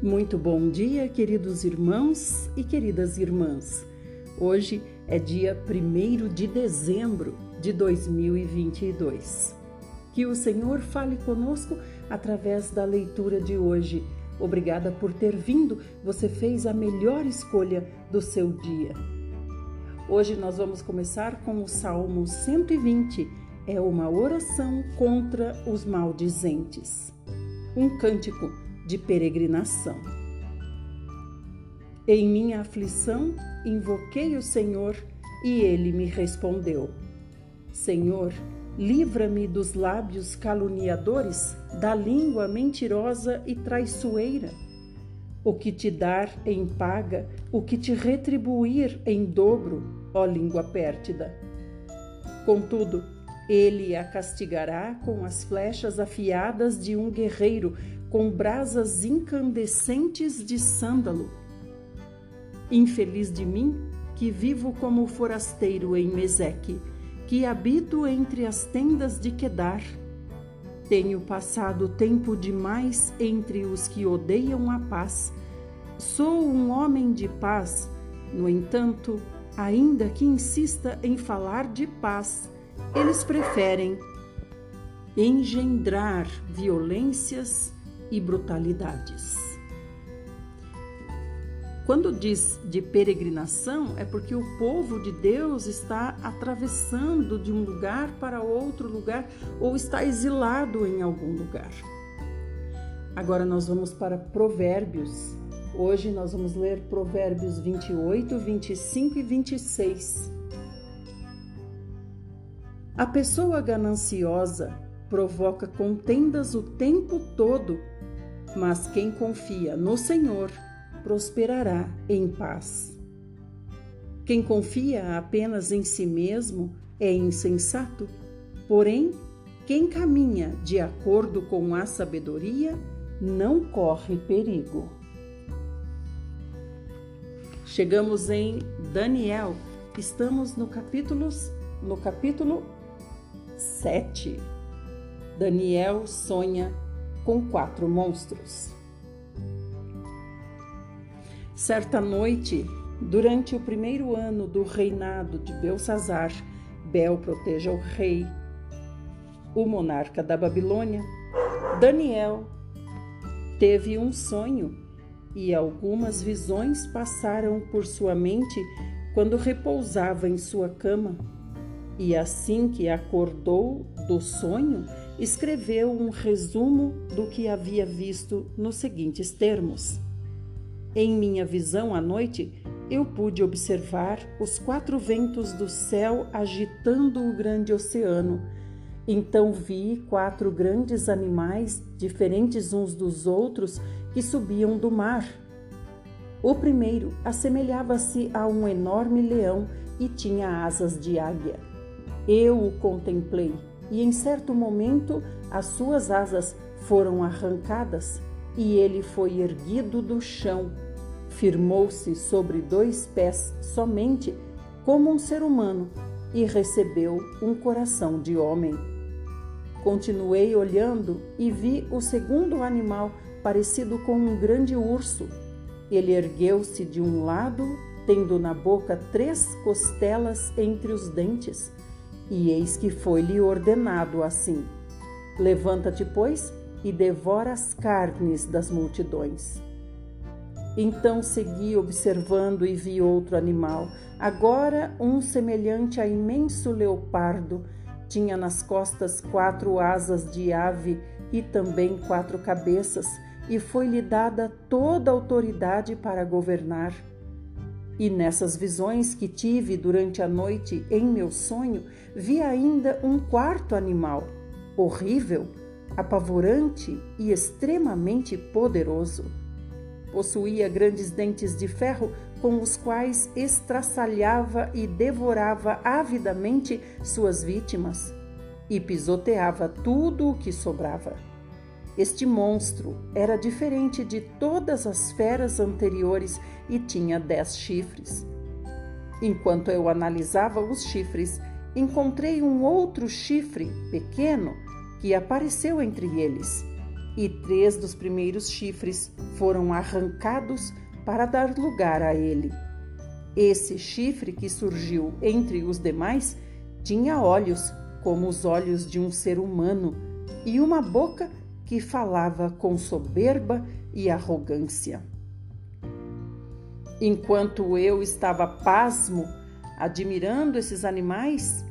Muito bom dia, queridos irmãos e queridas irmãs. Hoje é dia 1 de dezembro de 2022. Que o Senhor fale conosco através da leitura de hoje. Obrigada por ter vindo, você fez a melhor escolha do seu dia. Hoje nós vamos começar com o Salmo 120, é uma oração contra os maldizentes. Um cântico de peregrinação. Em minha aflição, invoquei o Senhor e ele me respondeu: Senhor, livra-me dos lábios caluniadores, da língua mentirosa e traiçoeira. O que te dar em paga, o que te retribuir em dobro, ó língua pértida. Contudo, ele a castigará com as flechas afiadas de um guerreiro, com brasas incandescentes de sândalo. Infeliz de mim, que vivo como forasteiro em Meseque, que habito entre as tendas de Quedar. Tenho passado tempo demais entre os que odeiam a paz. Sou um homem de paz, no entanto, ainda que insista em falar de paz, eles preferem engendrar violências e brutalidades. Quando diz de peregrinação, é porque o povo de Deus está atravessando de um lugar para outro lugar ou está exilado em algum lugar. Agora nós vamos para Provérbios. Hoje nós vamos ler Provérbios 28, 25 e 26. A pessoa gananciosa provoca contendas o tempo todo mas quem confia no Senhor prosperará em paz. Quem confia apenas em si mesmo é insensato, porém, quem caminha de acordo com a sabedoria não corre perigo. Chegamos em Daniel, estamos no capítulo, no capítulo 7. Daniel sonha com quatro monstros. Certa noite, durante o primeiro ano do reinado de Belsazar, Bel proteja o rei, o monarca da Babilônia, Daniel teve um sonho e algumas visões passaram por sua mente quando repousava em sua cama. E assim que acordou do sonho, escreveu um resumo do que havia visto nos seguintes termos: Em minha visão à noite, eu pude observar os quatro ventos do céu agitando o grande oceano. Então vi quatro grandes animais, diferentes uns dos outros, que subiam do mar. O primeiro assemelhava-se a um enorme leão e tinha asas de águia. Eu o contemplei e em certo momento as suas asas foram arrancadas e ele foi erguido do chão. Firmou-se sobre dois pés somente, como um ser humano, e recebeu um coração de homem. Continuei olhando e vi o segundo animal, parecido com um grande urso. Ele ergueu-se de um lado, tendo na boca três costelas entre os dentes e eis que foi-lhe ordenado assim: Levanta-te, pois, e devora as carnes das multidões. Então segui observando e vi outro animal, agora um semelhante a imenso leopardo. Tinha nas costas quatro asas de ave e também quatro cabeças, e foi-lhe dada toda a autoridade para governar. E nessas visões que tive durante a noite em meu sonho, vi ainda um quarto animal, horrível, apavorante e extremamente poderoso. Possuía grandes dentes de ferro com os quais estraçalhava e devorava avidamente suas vítimas e pisoteava tudo o que sobrava. Este monstro era diferente de todas as feras anteriores e tinha dez chifres. Enquanto eu analisava os chifres, encontrei um outro chifre pequeno que apareceu entre eles. e três dos primeiros chifres foram arrancados para dar lugar a ele. Esse chifre que surgiu entre os demais tinha olhos como os olhos de um ser humano e uma boca que falava com soberba e arrogância. Enquanto eu estava pasmo, admirando esses animais,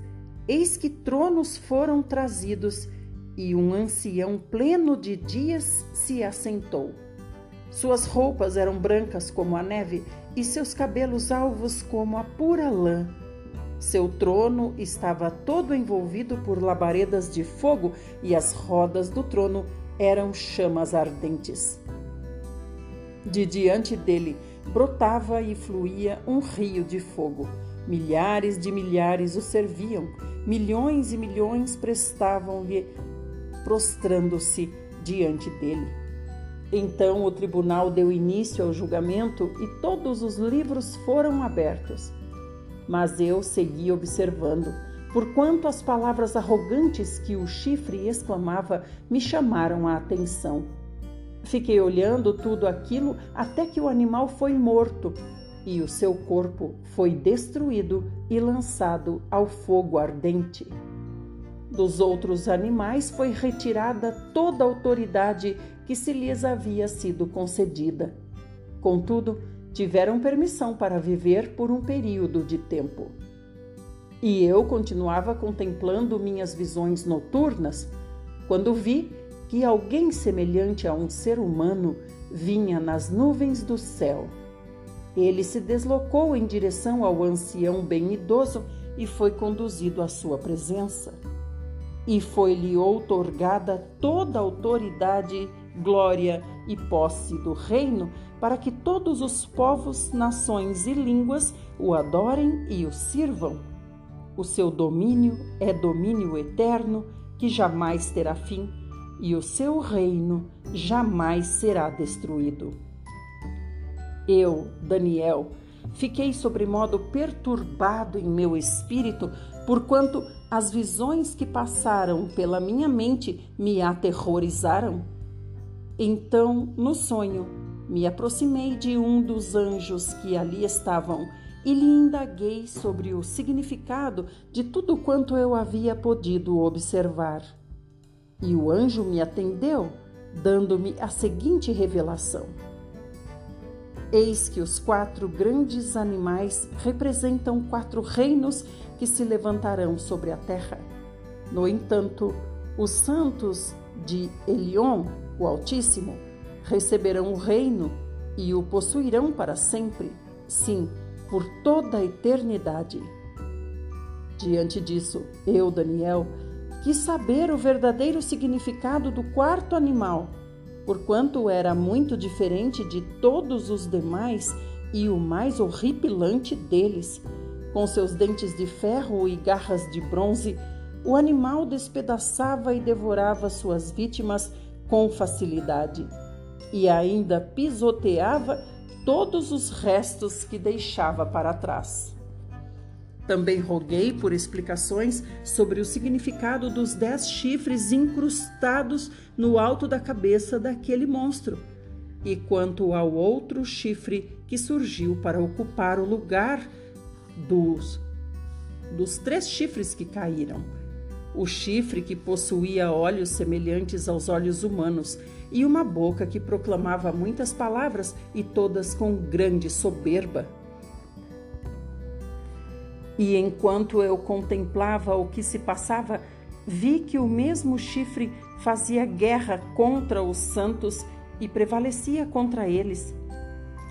eis que tronos foram trazidos e um ancião pleno de dias se assentou. Suas roupas eram brancas como a neve e seus cabelos alvos como a pura lã. Seu trono estava todo envolvido por labaredas de fogo e as rodas do trono eram chamas ardentes. De diante dele brotava e fluía um rio de fogo. Milhares de milhares o serviam, milhões e milhões prestavam-lhe, prostrando-se diante dele. Então o tribunal deu início ao julgamento e todos os livros foram abertos. Mas eu segui observando, porquanto as palavras arrogantes que o chifre exclamava me chamaram a atenção. Fiquei olhando tudo aquilo até que o animal foi morto e o seu corpo foi destruído e lançado ao fogo ardente. Dos outros animais foi retirada toda a autoridade que se lhes havia sido concedida. Contudo, tiveram permissão para viver por um período de tempo. E eu continuava contemplando minhas visões noturnas quando vi que alguém semelhante a um ser humano vinha nas nuvens do céu. Ele se deslocou em direção ao ancião bem idoso e foi conduzido à sua presença. E foi-lhe outorgada toda a autoridade, glória e posse do reino, para que todos os povos, nações e línguas o adorem e o sirvam. O seu domínio é domínio eterno que jamais terá fim, e o seu reino jamais será destruído. Eu, Daniel, fiquei sobremodo perturbado em meu espírito, porquanto as visões que passaram pela minha mente me aterrorizaram. Então, no sonho, me aproximei de um dos anjos que ali estavam e lhe indaguei sobre o significado de tudo quanto eu havia podido observar. E o anjo me atendeu, dando-me a seguinte revelação: Eis que os quatro grandes animais representam quatro reinos que se levantarão sobre a terra. No entanto, os santos de Elion, o Altíssimo, receberão o reino e o possuirão para sempre. Sim, por toda a eternidade. Diante disso, eu, Daniel, quis saber o verdadeiro significado do quarto animal, porquanto era muito diferente de todos os demais e o mais horripilante deles. Com seus dentes de ferro e garras de bronze, o animal despedaçava e devorava suas vítimas com facilidade, e ainda pisoteava todos os restos que deixava para trás. Também roguei por explicações sobre o significado dos dez chifres incrustados no alto da cabeça daquele monstro, e quanto ao outro chifre que surgiu para ocupar o lugar dos, dos três chifres que caíram. O chifre que possuía olhos semelhantes aos olhos humanos e uma boca que proclamava muitas palavras e todas com grande soberba. E enquanto eu contemplava o que se passava, vi que o mesmo chifre fazia guerra contra os santos e prevalecia contra eles.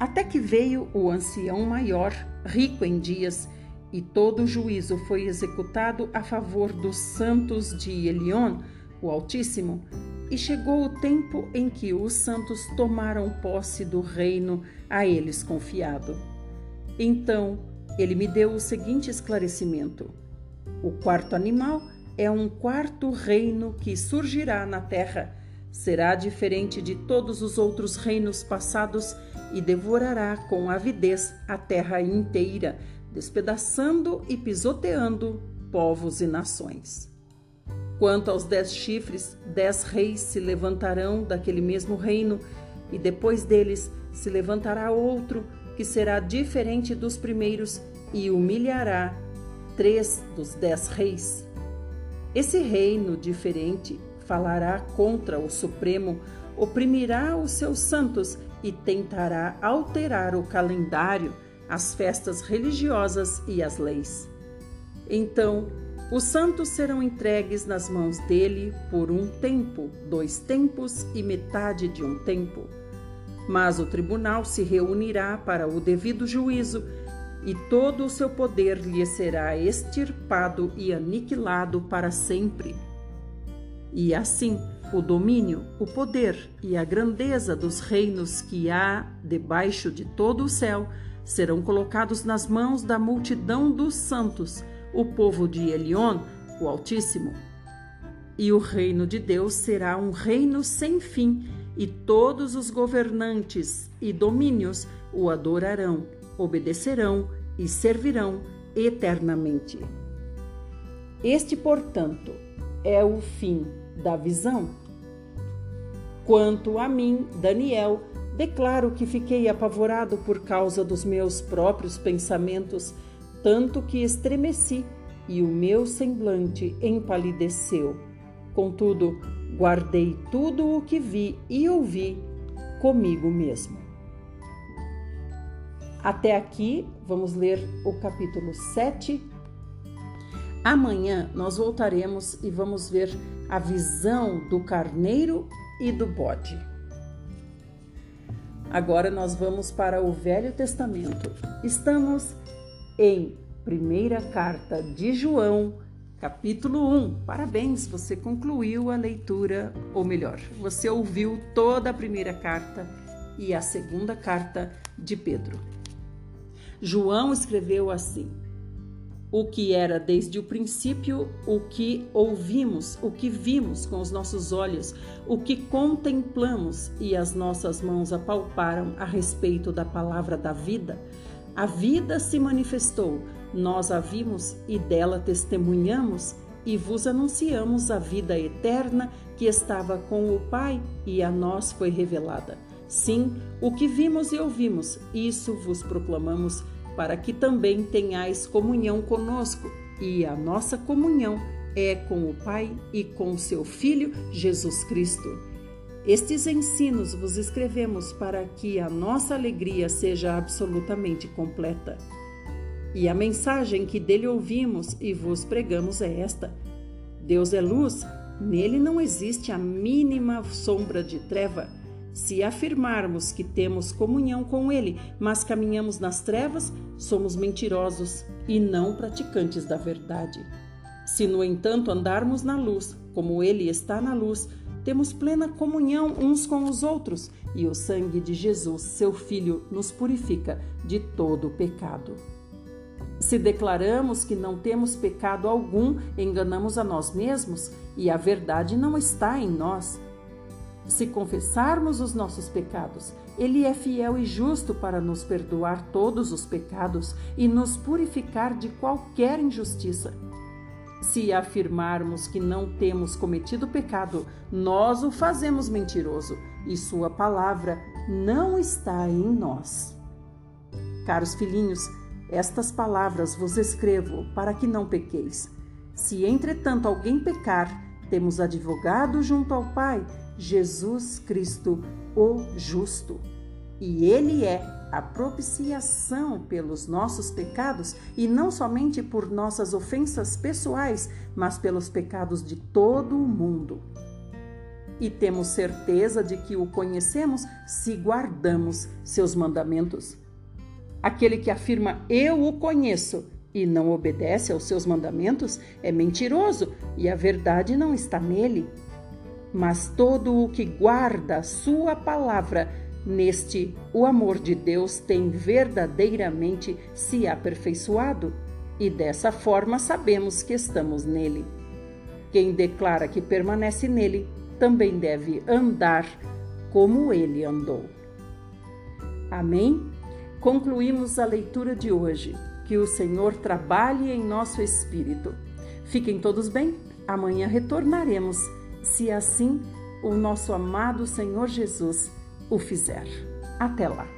Até que veio o ancião maior, rico em dias, e todo o juízo foi executado a favor dos santos de Elion, o Altíssimo, e chegou o tempo em que os santos tomaram posse do reino a eles confiado. Então ele me deu o seguinte esclarecimento: o quarto animal é um quarto reino que surgirá na terra. Será diferente de todos os outros reinos passados e devorará com avidez a terra inteira, despedaçando e pisoteando povos e nações. Quanto aos dez chifres, dez reis se levantarão daquele mesmo reino, e depois deles se levantará outro que será diferente dos primeiros e humilhará três dos dez reis. Esse reino diferente falará contra o Supremo, oprimirá os seus santos e tentará alterar o calendário, as festas religiosas e as leis. Então, os santos serão entregues nas mãos dele por um tempo, dois tempos e metade de um tempo. Mas o tribunal se reunirá para o devido juízo e todo o seu poder lhe será extirpado e aniquilado para sempre. E assim, o domínio, o poder e a grandeza dos reinos que há debaixo de todo o céu serão colocados nas mãos da multidão dos santos o povo de Elion, o Altíssimo. E o reino de Deus será um reino sem fim, e todos os governantes e domínios o adorarão, obedecerão e servirão eternamente. Este, portanto, é o fim da visão. Quanto a mim, Daniel, declaro que fiquei apavorado por causa dos meus próprios pensamentos tanto que estremeci e o meu semblante empalideceu. Contudo, guardei tudo o que vi e ouvi comigo mesmo. Até aqui, vamos ler o capítulo 7. Amanhã nós voltaremos e vamos ver a visão do carneiro e do bode. Agora nós vamos para o Velho Testamento. Estamos em primeira carta de João, capítulo 1. Parabéns, você concluiu a leitura, ou melhor, você ouviu toda a primeira carta e a segunda carta de Pedro. João escreveu assim: O que era desde o princípio, o que ouvimos, o que vimos com os nossos olhos, o que contemplamos e as nossas mãos apalparam a respeito da palavra da vida a vida se manifestou, nós a vimos e dela testemunhamos e vos anunciamos a vida eterna que estava com o Pai e a nós foi revelada. Sim, o que vimos e ouvimos, isso vos proclamamos, para que também tenhais comunhão conosco, e a nossa comunhão é com o Pai e com seu Filho Jesus Cristo. Estes ensinos vos escrevemos para que a nossa alegria seja absolutamente completa. E a mensagem que dele ouvimos e vos pregamos é esta: Deus é luz, nele não existe a mínima sombra de treva. Se afirmarmos que temos comunhão com ele, mas caminhamos nas trevas, somos mentirosos e não praticantes da verdade. Se, no entanto, andarmos na luz, como ele está na luz, temos plena comunhão uns com os outros e o sangue de Jesus, seu Filho, nos purifica de todo pecado. Se declaramos que não temos pecado algum, enganamos a nós mesmos e a verdade não está em nós. Se confessarmos os nossos pecados, Ele é fiel e justo para nos perdoar todos os pecados e nos purificar de qualquer injustiça. Se afirmarmos que não temos cometido pecado, nós o fazemos mentiroso e Sua palavra não está em nós. Caros filhinhos, estas palavras vos escrevo para que não pequeis. Se entretanto alguém pecar, temos advogado junto ao Pai, Jesus Cristo, o justo. E Ele é a propiciação pelos nossos pecados e não somente por nossas ofensas pessoais, mas pelos pecados de todo o mundo. E temos certeza de que o conhecemos se guardamos seus mandamentos. Aquele que afirma eu o conheço e não obedece aos seus mandamentos é mentiroso e a verdade não está nele. Mas todo o que guarda sua palavra, Neste, o amor de Deus tem verdadeiramente se aperfeiçoado e dessa forma sabemos que estamos nele. Quem declara que permanece nele também deve andar como ele andou. Amém? Concluímos a leitura de hoje. Que o Senhor trabalhe em nosso espírito. Fiquem todos bem Amanhã retornaremos, se assim o nosso amado Senhor Jesus o fizer. Até lá!